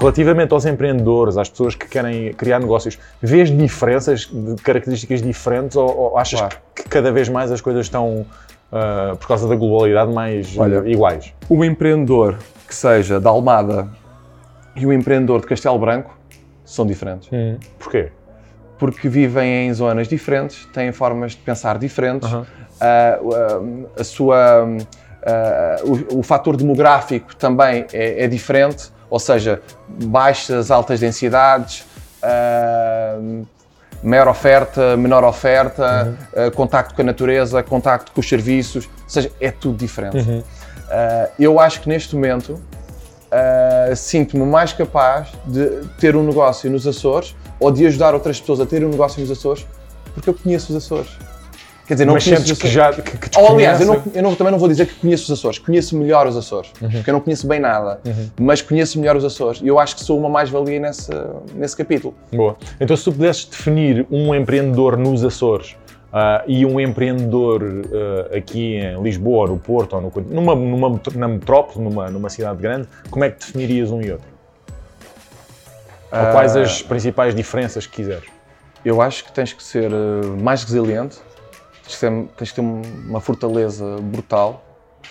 relativamente aos empreendedores, às pessoas que querem criar negócios, vês diferenças de características diferentes ou, ou achas Claro. que cada vez mais as coisas estão, ah, por causa da globalidade, mais Olha, ah, iguais? O empreendedor que seja da Almada e o empreendedor de Castelo Branco são diferentes. Porquê? Porque vivem em zonas diferentes, têm formas de pensar diferentes, ah, a sua, o, o fator demográfico também é, é diferente, ou seja, baixas, altas densidades, ah, maior oferta, menor oferta, ah, contacto com a natureza, contacto com os serviços, ou seja, é tudo diferente. Ah, eu acho que neste momento sinto-me mais capaz de ter um negócio nos Açores ou de ajudar outras pessoas a terem um negócio nos Açores porque eu conheço os Açores. Quer dizer, não Mas conheço que já que, que Ou, aliás, eu, não, eu não- também não vou dizer que conheço os Açores, conheço melhor os Açores, Uhum. porque eu não conheço bem nada, mas conheço melhor os Açores e eu acho que sou uma mais-valia nesse, nesse capítulo. Boa. Então, se tu pudesses definir um empreendedor nos Açores ah, e um empreendedor ah, aqui em Lisboa, no Porto, ou no, numa, numa, na metrópole, numa, numa cidade grande, como é que definirias um e outro? Ou Ah, quais as principais diferenças que quiseres? Eu acho que tens que ser mais resiliente, tens que ter um- uma fortaleza brutal.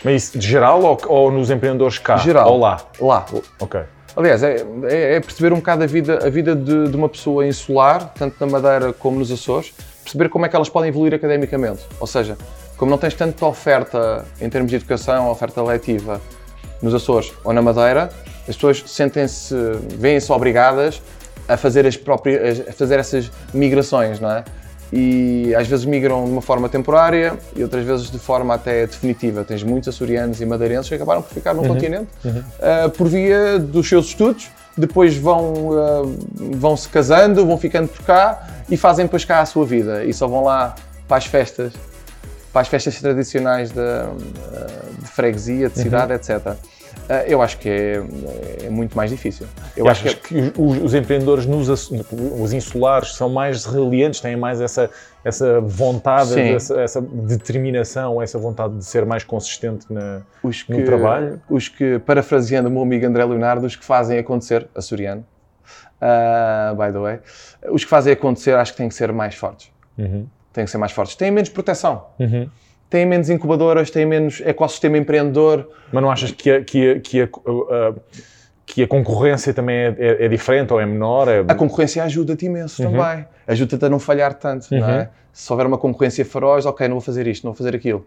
Mas isso de geral ou, ou nos empreendedores cá? Geral. Ou lá? Lá. Ok. Aliás, é, é- é perceber um bocado a vida, a vida de, de uma pessoa insular, tanto na Madeira como nos Açores, perceber como é que elas podem evoluir academicamente. Ou seja, como não tens tanta oferta em termos de educação, oferta letiva nos Açores ou na Madeira, as pessoas sentem-se, veem-se obrigadas a fazer as próprias, a fazer essas migrações, não é? E às vezes migram de uma forma temporária e outras vezes de forma até definitiva. Tens muitos açorianos e madeirenses que acabaram por ficar no continente ah, por via dos seus estudos, depois vão, ah, vão se casando, vão ficando por cá e fazem depois cá a sua vida. E só vão lá para as festas, para as festas tradicionais da, ah, de freguesia, de cidade, etc. Ah, eu acho que é, é muito mais difícil. Eu E acho que é que, os, os empreendedores, nos, os insulares, são mais resilientes, têm mais essa, essa vontade, essa, essa determinação, essa vontade de ser mais consistente na, os no que, trabalho? os que, parafraseando o meu amigo André Leonardo, os que fazem acontecer, açoriano, ah, by the way, os que fazem acontecer acho que têm que ser mais fortes. Uhum. Têm que ser mais fortes. Têm menos proteção. Têm menos incubadoras, têm menos ecossistema empreendedor. Mas não achas que a, que a, que a, a- que a concorrência também é, é- é diferente ou é menor? É... A concorrência ajuda-te imenso Uhum. também. Ajuda-te a não falhar tanto, não é? Se houver uma concorrência feroz, ok, não vou fazer isto, não vou fazer aquilo.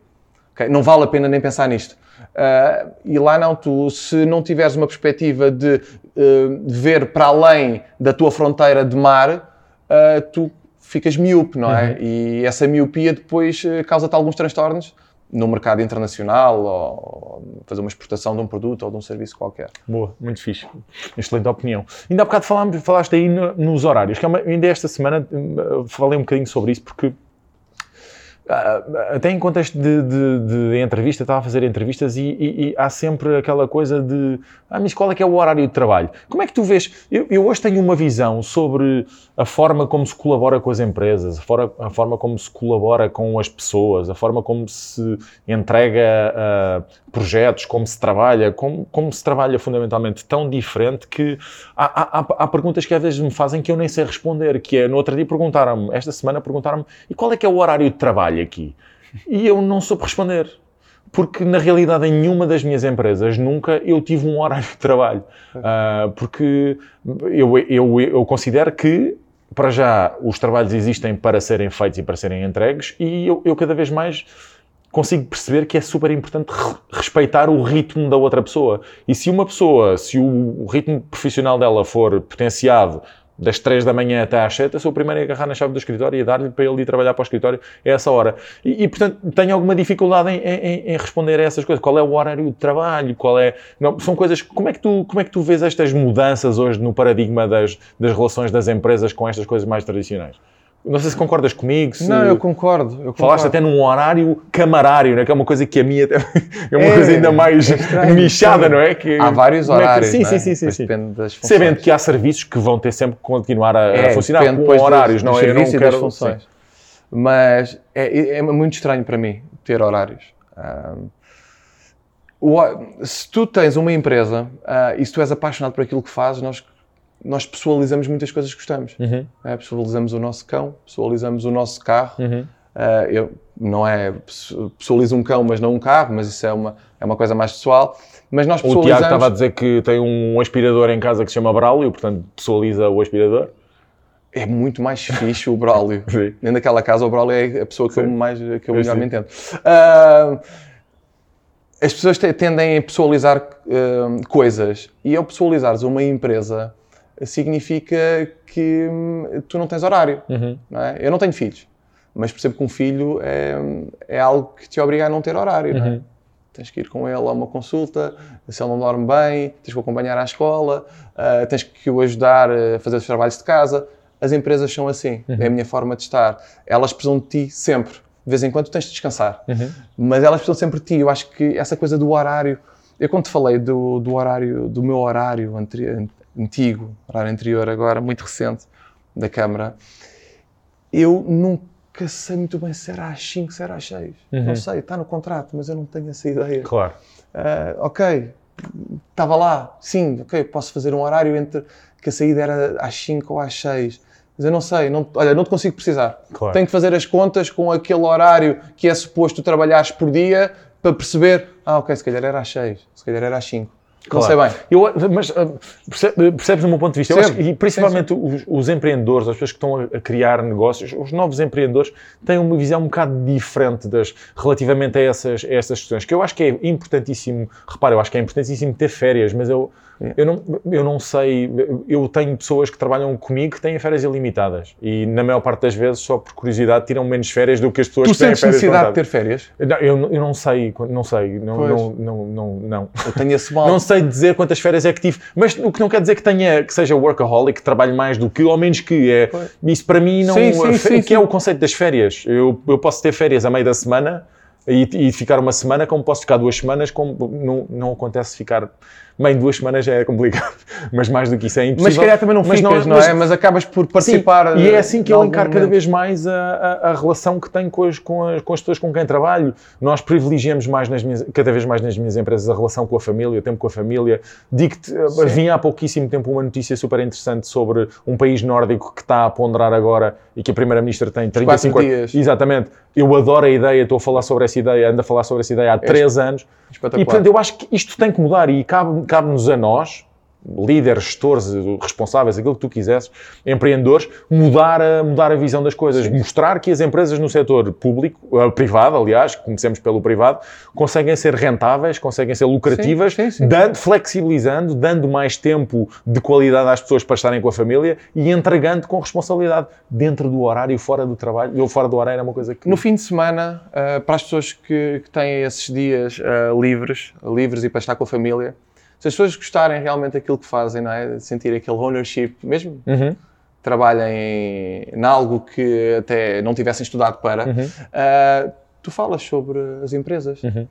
Ok, Não vale a pena nem pensar nisto. Ah, e lá não, tu, se não tiveres uma perspectiva de eh, ver para além da tua fronteira de mar, ah, tu ficas miúpe, não é? E essa miopia depois eh, causa-te alguns transtornos no mercado internacional ou, fazer uma exportação de um produto ou de um serviço qualquer. Boa, muito fixe. Excelente opinião. Ainda há bocado falámos, falaste aí no- nos horários, que é uma, ainda esta semana hum, falei um bocadinho sobre isso, porque até em contexto de, de- de entrevista, estava a fazer entrevistas e, e- e há sempre aquela coisa de ah, mas qual é que é o horário de trabalho? Como é que tu vês? Eu, eu hoje tenho uma visão sobre a forma como se colabora com as empresas, a forma, a forma como se colabora com as pessoas, a forma como se entrega ah, projetos, como se trabalha, como, como se trabalha fundamentalmente tão diferente que há- há- há perguntas que às vezes me fazem que eu nem sei responder, que é, no outro dia perguntaram-me, esta semana perguntaram-me, e qual é que é o horário de trabalho aqui? E eu não soube responder. Porque, na realidade, em nenhuma das minhas empresas nunca eu tive um horário de trabalho. Ah, porque eu, eu, eu considero que, para já, os trabalhos existem para serem feitos e para serem entregues, e eu, eu cada vez mais consigo perceber que é super importante re- respeitar o ritmo da outra pessoa. E se uma pessoa, se o, o ritmo profissional dela for potenciado das 3 da manhã até às 7, eu sou o primeiro a agarrar na chave do escritório e a dar-lhe para ele ir trabalhar para o escritório a essa hora. E, e, portanto, tenho alguma dificuldade em, em- em responder a essas coisas. Qual é o horário de trabalho? Qual é... Não, são coisas... Como é, que tu, como é que tu vês estas mudanças hoje no paradigma das, das relações das empresas com estas coisas mais tradicionais? Não sei se concordas comigo, se... Não, eu concordo. Eu Falaste concordo. até num horário camarário, né? que é uma coisa que a minha é uma É, coisa ainda mais é estranho, nichada, não é? Que, Há vários é que- horários. Sim, é? sim, sim, sim. Sim. Depende das funções. Sabendo que há serviços que vão ter sempre que continuar a, a É, funcionar depende com horários, dos não é? Eu não quero... das funções. Mas é, é muito estranho para mim ter horários. Ahm, o se tu tens uma empresa ah, e se tu és apaixonado por aquilo que fazes, nós nós pessoalizamos muitas coisas que gostamos. Uhum. É, pessoalizamos o nosso cão, pessoalizamos o nosso carro. Uhum. Uh, eu, não é pessoalizo um cão, mas não um carro, mas isso é uma, é uma coisa mais pessoal. Mas nós O pessoalizamos. Tiago estava a dizer que tem um aspirador em casa que se chama Braulio, portanto pessoaliza o aspirador. É muito mais fixe o Braulio. Dentro daquela casa, o Braulio é a pessoa que eu, Sim. mais, que eu Eu melhor sim. me entendo. Ah, as pessoas te- tendem a pessoalizar ah, coisas e ao pessoalizares uma empresa significa que hum, tu não tens horário. Uhum. não é? Eu não tenho filhos, mas percebo que um filho é, é algo que te obriga a não ter horário. não é? Uhum. Tens que ir com ele a uma consulta, se ele não dorme bem, tens que o acompanhar à escola, ah, tens que o ajudar a fazer os trabalhos de casa. As empresas são assim, é a minha forma de estar. Elas precisam de ti sempre. De vez em quando tens de descansar, mas elas precisam sempre de ti. Eu acho que essa coisa do horário. Eu, quando te falei do, do horário, do meu horário anteri- antigo, horário anterior, agora, muito recente, da Câmara, eu nunca sei muito bem se era às 5, se era às 6. Não sei, está no contrato, mas eu não tenho essa ideia. Claro. Ah, ok, estava lá, sim, ok, posso fazer um horário entre que a saída era às 5 ou às 6. Mas eu não sei, não, olha, não te consigo precisar. Claro. Tenho que fazer as contas com aquele horário que é suposto trabalhares por dia para perceber, ah, ok, se calhar era às 6, se calhar era às 5. Não sei bem. Eu, mas ah, perce- percebes o meu ponto de vista? Eu Percebo. acho que, e principalmente os, os empreendedores, as pessoas que estão a, a criar negócios, os novos empreendedores têm uma visão um bocado diferente das, relativamente a essas, a essas questões, que eu acho que é importantíssimo, repara, eu acho que é importantíssimo ter férias, mas eu, eu, não, eu não sei, eu tenho pessoas que trabalham comigo que têm férias ilimitadas e na maior parte das vezes, só por curiosidade, tiram menos férias do que as pessoas Tu que têm sentes férias necessidade de ter férias? Não, eu, eu não sei, não sei, não, Pois. não, não, não, não. Eu tenho esse mal. Não sei dizer quantas férias é que tive, mas o que não quer dizer que tenha que seja workaholic, que trabalhe mais do que, ou menos que é. Pois. Isso para mim não. Sim, sim, o sim, que é sim. o conceito das férias? Eu, eu posso ter férias a meio da semana e, e ficar uma semana, como posso ficar duas semanas, como não, não acontece ficar de duas semanas já é complicado, mas mais do que isso é impossível. Mas se calhar também não Mas ficas, não, mas- é? Mas acabas por Sim, participar. e é eh, assim que eu encaro cada vez mais a, a- a relação que tenho com as, com, as, com as pessoas com quem trabalho. Nós privilegiamos mais nas minhas, cada vez mais nas minhas empresas a relação com a família, o tempo com a família. Digo-te, eh, vinha há pouquíssimo tempo uma notícia super interessante sobre um país nórdico que está a ponderar agora e que a Primeira-Ministra tem 35 quatro anos. dias. Exatamente. Eu adoro a ideia, estou a falar sobre essa ideia, ando a falar sobre essa ideia há três anos. Espetacular. E portanto, eu acho que isto tem que mudar e cabe- cabe-nos a nós, líderes, gestores, responsáveis, aquilo que tu quisesses, empreendedores, mudar a, mudar a visão das coisas. Mostrar que as empresas no setor público, eh, privado, aliás, comecemos pelo privado, conseguem ser rentáveis, conseguem ser lucrativas, Sim, sim, sim. dando- flexibilizando, dando mais tempo de qualidade às pessoas para estarem com a família e entregando com responsabilidade dentro do horário, fora do trabalho. Eu fora do horário é uma coisa que... No fim de semana, ah, para as pessoas que, têm esses dias ah, livres, livres e para estar com a família, se as pessoas gostarem realmente daquilo que fazem, não é? De sentir aquele ownership, mesmo Uhum. trabalhem em, algo que até não tivessem estudado para, Uhum. ah, tu falas sobre as empresas. Uhum.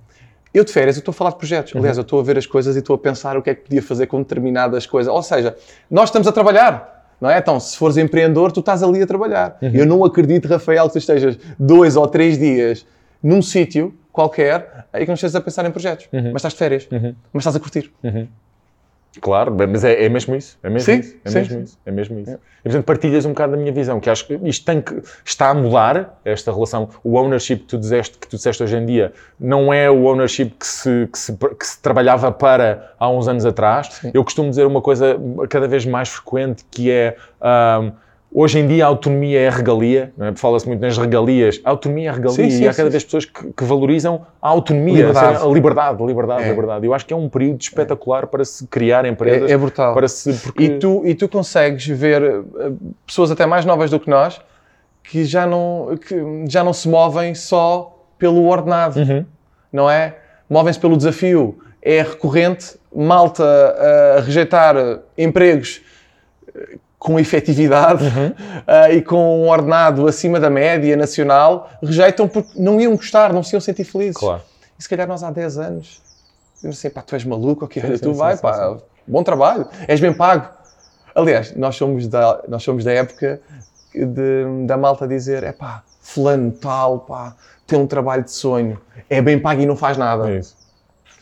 Eu de férias, eu estou a falar de projetos. Aliás, eu estou a ver as coisas e estou a pensar o que é que podia fazer com determinadas coisas. Ou seja, nós estamos a trabalhar. Não é? Então, se fores empreendedor, tu estás ali a trabalar. Uhum. Eu não acredito, Rafael, que tu estejas dois ou três dias num sítio qualquer e que não estejas a pensar em projetos. Uhum. Mas estás de férias. Mas estás a curtir. Claro, bem, mas é, é mesmo isso. É mesmo Sim, isso. É sim, mesmo sim. isso. É mesmo isso. E, portanto, partilhas um bocado da minha visão, que acho que isto tem que, está a mudar, esta relação. O ownership que tu disseste, que tu disseste hoje em dia não é o ownership que se, que se, que se trabalhava para há uns anos atrás. Eu costumo dizer uma coisa cada vez mais frequente, que é... ahm, Hoje em dia a autonomia é regalia, não é? fala-se muito nas regalias. A autonomia é regalia Sim, sim, e há cada vez pessoas que, que valorizam a autonomia, Liberdade. a liberdade, a liberdade, a É. liberdade. Eu acho que é um período espetacular para se criar empresas. É, é brutal. Para se, porque... E tu, e tu consegues ver eh, pessoas até mais novas do que nós que já não, que já não se movem só pelo ordenado, Uhum. não é? Movem-se pelo desafio. É recorrente malta a rejeitar eh, empregos eh, com efetividade Uhum. eh, e com um ordenado acima da média nacional, rejeitam porque não iam gostar, não se iam sentir felizes. Claro. E se calhar nós há 10 anos, dizemos assim, pá, tu és maluco, ok, olha, sim, tu sim, vai, sim, pá, bom trabalho, és bem pago. Aliás, nós somos da, nós somos da época de- da malta dizer, é pá, fulano tal, pá, tem um trabalho de sonho, é bem pago e não faz nada. É isso.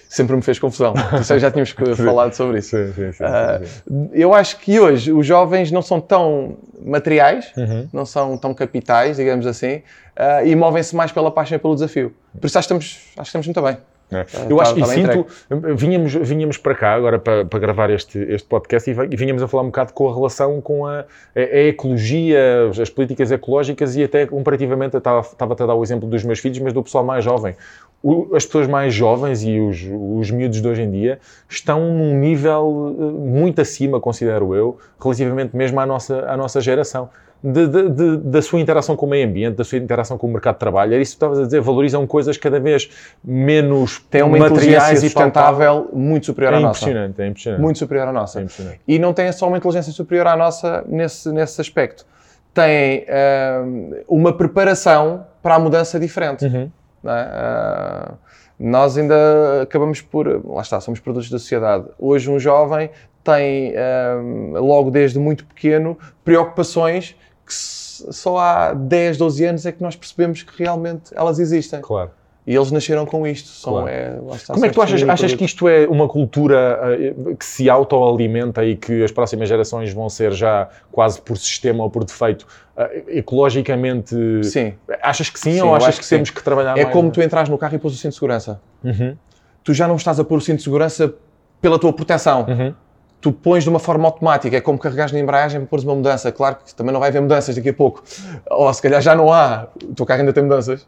Sempre me fez confusão. Isso já tínhamos falado sobre isso. Sim, sim, sim, Uh, sim. eu acho que hoje os jovens não são tão materiais, Uhum. não são tão capitais, digamos assim, uh, e movem-se mais pela paixão e pelo desafio. Por isso acho que estamos, acho que estamos muito bem. É. Tá- Eu acho tá e bem sinto, vinhamos, vinhamos para cá agora para, para gravar este, este podcast e vinhamos a falar um bocado com a relação com a, a- a ecologia, as políticas ecológicas e até comparativamente, estava, estava a dar o exemplo dos meus filhos, mas do pessoal mais jovem. O- as pessoas mais jovens e os, os miúdos de hoje em dia estão num nível eh, muito acima, considero eu, relativamente mesmo à nossa, à nossa geração. De- de- de- da sua interação com o meio ambiente, da sua interação com o mercado de trabalho. Era isso que tu estavas a dizer, valorizam coisas cada vez menos Tem uma materiais e sustentável muito superior É à nossa. é impressionante. Muito superior à É nossa. impressionante. E não tem só uma inteligência superior à nossa nesse, nesse aspecto. Tem ahm, uma preparação para a mudança diferente. Uhum. É? Ah, nós ainda acabamos por. Lá está, somos produtos da sociedade. Hoje, um jovem tem, ahm, logo desde muito pequeno, preocupações que só há 10, 12 anos é que nós percebemos que realmente elas existem. Claro. E eles nasceram com isto. São, Claro. é, Como é que tu achas, achas que isto é uma cultura eh, que se autoalimenta e que as próximas gerações vão ser já quase por sistema ou por defeito eh, ecologicamente. Sim. Achas que sim, Sim, ou achas que, que temos que trabalhar É mais? como tu entras no carro e pôs o cinto de segurança. Uhum, Tu já não estás a pôr o cinto de segurança pela tua proteção. uhum. Tu pões de uma forma automática. É como carregares na embreagem para pôres uma mudança. Claro que também não vai haver mudanças daqui a pouco. Ou se calhar já não há. O teu carro ainda tem mudanças.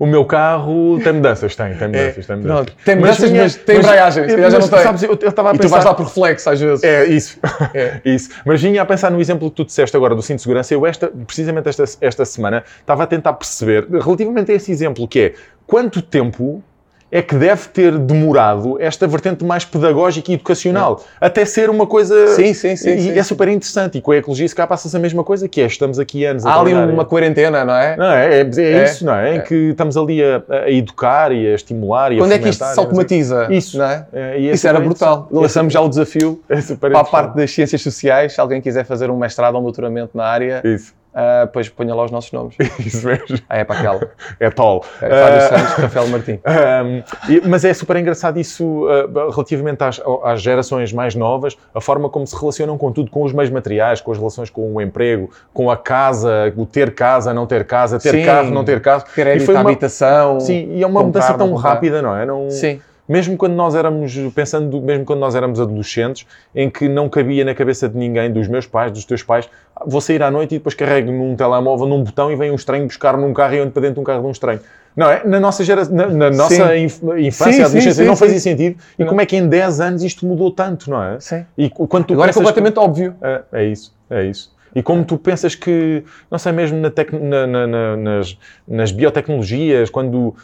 O meu carro tem mudanças, tem, tem mudanças, tem mudanças. É, Pronto. Tem mudanças, mas, tem mas- embreagem. Se calhar já não tem. Sabes, eu eu estava a e tu pensar... vais lá por reflexo às vezes. É, isso. É. isso. Mas vinha a pensar no exemplo que tu disseste agora do cinto de segurança. Eu, esta, precisamente esta, esta semana, estava a tentar perceber, relativamente a esse exemplo, que é quanto tempo é que deve ter demorado esta vertente mais pedagógica e educacional até ser uma coisa. É. Sim, sim, sim, E sim, é sim. super interessante. E com a ecologia, se cá passa-se a mesma coisa, que é estamos aqui anos a Há ali uma quarentena, não é? Não, é, é, é É, isso, não é? Em que estamos ali a, a educar e a estimular e Quando a é que isto se automatiza? Isso. Não é? É, é Isso era brutal. Lançamos já o desafio É para a parte das ciências sociais. Se alguém quiser fazer um mestrado ou um doutoramento na área, Isso, ah, depois ponha lá os nossos nomes. isso mesmo. Ah, é para aquela. É tall. É Fábio Ah, Santos, Rafael Martim. Um, mas é super engraçado isso uh, relativamente às, às gerações mais novas, a forma como se relacionam com tudo, com os meios materiais, com as relações com o emprego, com a casa, o ter casa, não ter casa, ter Sim. carro, não ter carro. Crédito e foi uma, habitação. sim, e é uma mudança tão rápida, não é? Não, Sim. Mesmo quando nós éramos, pensando, mesmo quando nós éramos adolescentes, em que não cabia na cabeça de ninguém, dos meus pais, dos teus pais, "Ah, vou sair à noite e depois carrego num telemóvel, num botão e vem um estranho buscar-me num carro e eu ando para dentro de um carro de um estranho. Não é? Na nossa, gera, na, na nossa inf- infância, Sim, adolescência, sim, não sim, fazia sim. sentido. E Não. como é que em 10 anos isto mudou tanto, não é? Sim. E quando Agora é pensas que- completamente óbvio. é, é isso, é isso. E como tu pensas que, não sei, mesmo na tec- na- na- na- nas, nas biotecnologias, quando,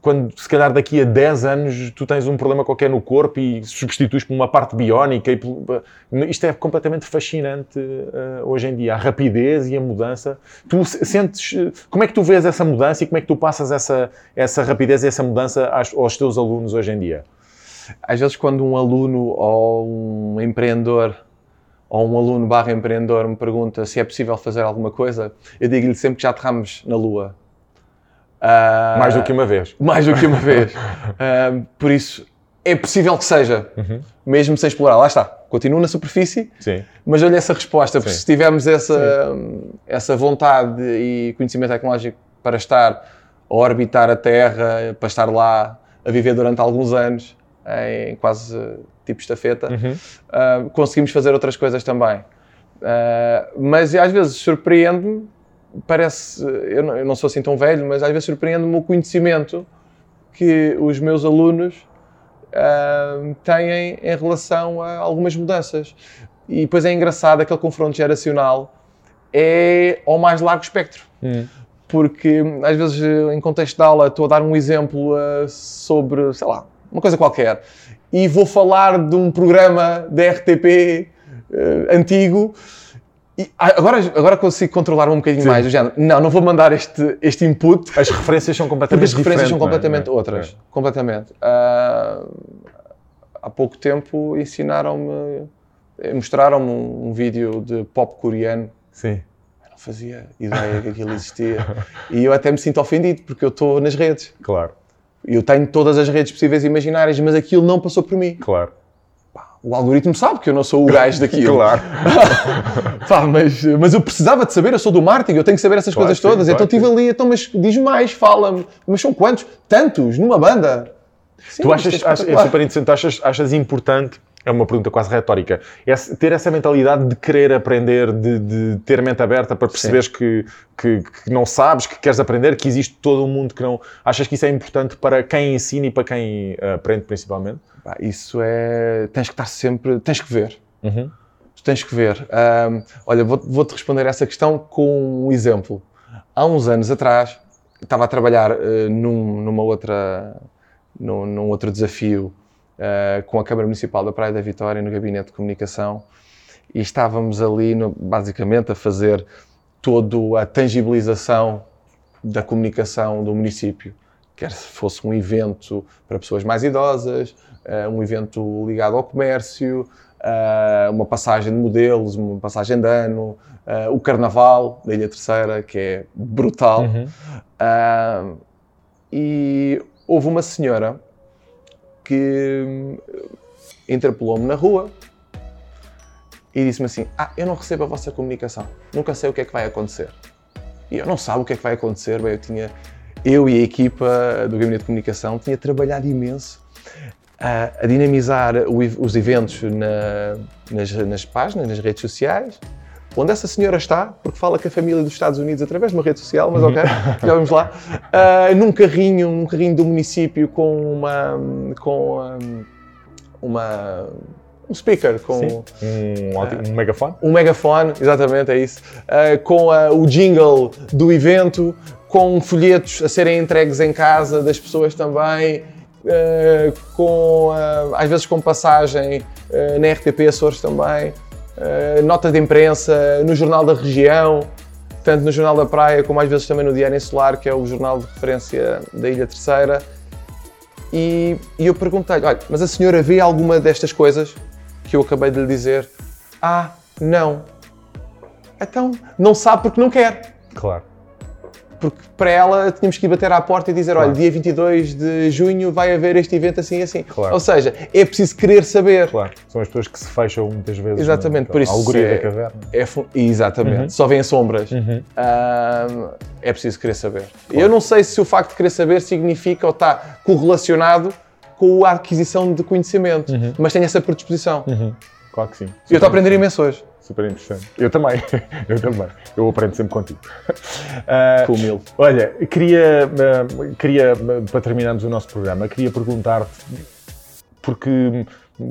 quando se calhar daqui a 10 anos tu tens um problema qualquer no corpo e substituis por uma parte biónica, e, isto é completamente fascinante eh, hoje em dia. A rapidez e a mudança. Tu se- sentes, como é que tu vês essa mudança e como é que tu passas essa, essa rapidez e essa mudança aos, aos teus alunos hoje em dia? Às vezes, quando um aluno ou um empreendedor ou um aluno barra empreendedor me pergunta se é possível fazer alguma coisa, eu digo-lhe sempre que já aterramos na Lua. Ah, Mais do que uma vez. mais do que uma vez. Ah, por isso, é possível que seja, Uhum. mesmo sem explorar. Lá está, continua na superfície, Sim. mas olha essa resposta, porque Sim. se tivermos essa, essa vontade e conhecimento tecnológico para estar a orbitar a Terra, para estar lá a viver durante alguns anos, em quase tipo estafeta, Uhum. uh, conseguimos fazer outras coisas também. Uh, mas às vezes surpreende-me, parece, eu não, eu não sou assim tão velho, mas às vezes surpreende-me o conhecimento que os meus alunos uh, têm em relação a algumas mudanças. E depois é engraçado, aquele confronto geracional é ao mais largo espectro Hum. porque às vezes em contexto de aula estou a dar um exemplo eh, sobre, sei lá, uma coisa qualquer e vou falar de um programa da RTP eh, antigo e ah, agora, agora consigo controlar um bocadinho Sim. mais, do género, não, não vou mandar este, este input As referências são completamente as referências são diferentes, é? completamente é? outras, completamente. Ah, há pouco tempo ensinaram-me, eh, mostraram-me um, um vídeo de pop coreano Sim. não fazia ideia que aquilo existia. E eu até me sinto ofendido, porque eu estou nas redes. Claro. Eu tenho todas as redes possíveis e imaginárias, mas aquilo não passou por mim. Claro. O algoritmo sabe que eu não sou o gajo daquilo. Claro. Pá, mas, mas eu precisava de saber, eu sou do marketing, eu tenho que saber essas Claro coisas sim, todas. claro então estive ali, então, mas diz mais, fala-me. Mas são quantos? Tantos, numa banda. Sim, Tu achas, é achas- é super interessante, achas, achas importante, é uma pergunta quase retórica, esse- ter essa mentalidade de querer aprender, de, de ter a mente aberta para perceberes que, que, que não sabes, que queres aprender, que existe todo um mundo que não. Achas que isso é importante para quem ensina e para quem eh, aprende principalmente? Isso é. Tens que estar sempre. Tens que ver. Uhum. Tens que ver. Ahm, olha, vou- vou-te responder essa questão com um exemplo. Há uns anos atrás, estava a trabalhar eh, num, numa outra, num, num outro desafio eh, com a Câmara Municipal da Praia da Vitória, no Gabinete de Comunicação, e estávamos ali, no- basicamente, a fazer toda a tangibilização da comunicação do município. Quer se fosse um evento para pessoas mais idosas, eh, um evento ligado ao comércio, eh, uma passagem de modelos, uma passagem de ano, eh, o Carnaval da Ilha Terceira, que é brutal. Uhum. E houve uma senhora que hum, interpelou-me na rua e disse-me assim: Ah, eu não recebo a vossa comunicação, nunca sei o que é que vai acontecer. E eu não sabe o que é que vai acontecer. Bem, eu tinha, eu e a equipa do Gabinete de Comunicação, tinha trabalhado imenso a, a dinamizar o os eventos na- nas, nas páginas, nas redes sociais, onde essa senhora está, porque fala com a família dos Estados Unidos através de uma rede social, mas ok, já vamos lá, Ah, num carrinho, num carrinho do município com uma, com um, uma, um speaker, com Sim. Um, ótimo- um megafone? um megafone, exatamente, é isso, ah, com ah, o jingle do evento, com folhetos a serem entregues em casa das pessoas também, ah, com, ah, às vezes com passagem ah, na RTP Açores também, ah, nota de imprensa no Jornal da Região, tanto no Jornal da Praia como às vezes também no Diário Insular, que é o jornal de referência da Ilha Terceira. E, e eu perguntei-lhe, olha, mas a senhora vê alguma destas coisas que eu acabei de lhe dizer? Ah, não. Então, não sabe porque não quer. Claro. Porque para ela tínhamos que ir bater à porta e dizer, olha, Claro. dia 22 de junho vai haver este evento assim e assim. Claro. Ou seja, é preciso querer saber. Claro. São as pessoas que se fecham muitas vezes. Exatamente, na- por isso A alegoria é- da caverna. É Exatamente, Uhum. só vêem sombras. Uhum. Ahm, é preciso querer saber. Eu não sei se o facto de querer saber significa ou está correlacionado com a aquisição de conhecimento, mas tenho essa predisposição. Claro que sim. E eu estou a aprender imenso hoje. Super interessante. Eu também. Eu também. Eu aprendo sempre contigo. Ah, Com humilde. Olha, queria, ah, queria, ah, para terminarmos o nosso programa, queria perguntar-te, porque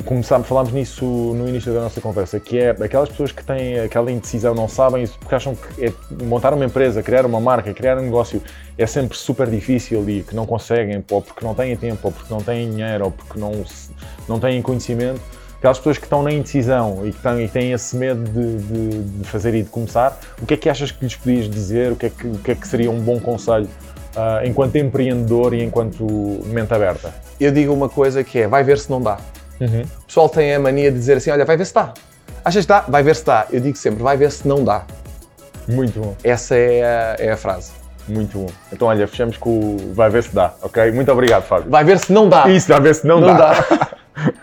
começámos, falámos nisso no início da nossa conversa, que é aquelas pessoas que têm aquela indecisão, não sabem isso, porque acham que é montar uma empresa, criar uma marca, criar um negócio é sempre super difícil e que não conseguem, ou porque não têm tempo, ou porque não têm dinheiro, ou porque não, não têm conhecimento. Aquelas pessoas que estão na indecisão e que têm, e têm esse medo de, de- de fazer e de começar, o que é que achas que lhes podias dizer? O que é que, o que, é que seria um bom conselho ah, enquanto empreendedor e enquanto mente aberta? Eu digo uma coisa que é, vai ver se não dá. O pessoal tem a mania de dizer assim, olha, vai ver se dá. Achas que dá? Vai ver se dá. Eu digo sempre, vai ver se não dá. Muito bom, Essa é a, é a frase. muito bom. Então, olha, fechamos com o vai ver se dá, ok? Muito obrigado, Fábio. Vai ver se não dá. Isso, vai ver se não, Não dá. dá.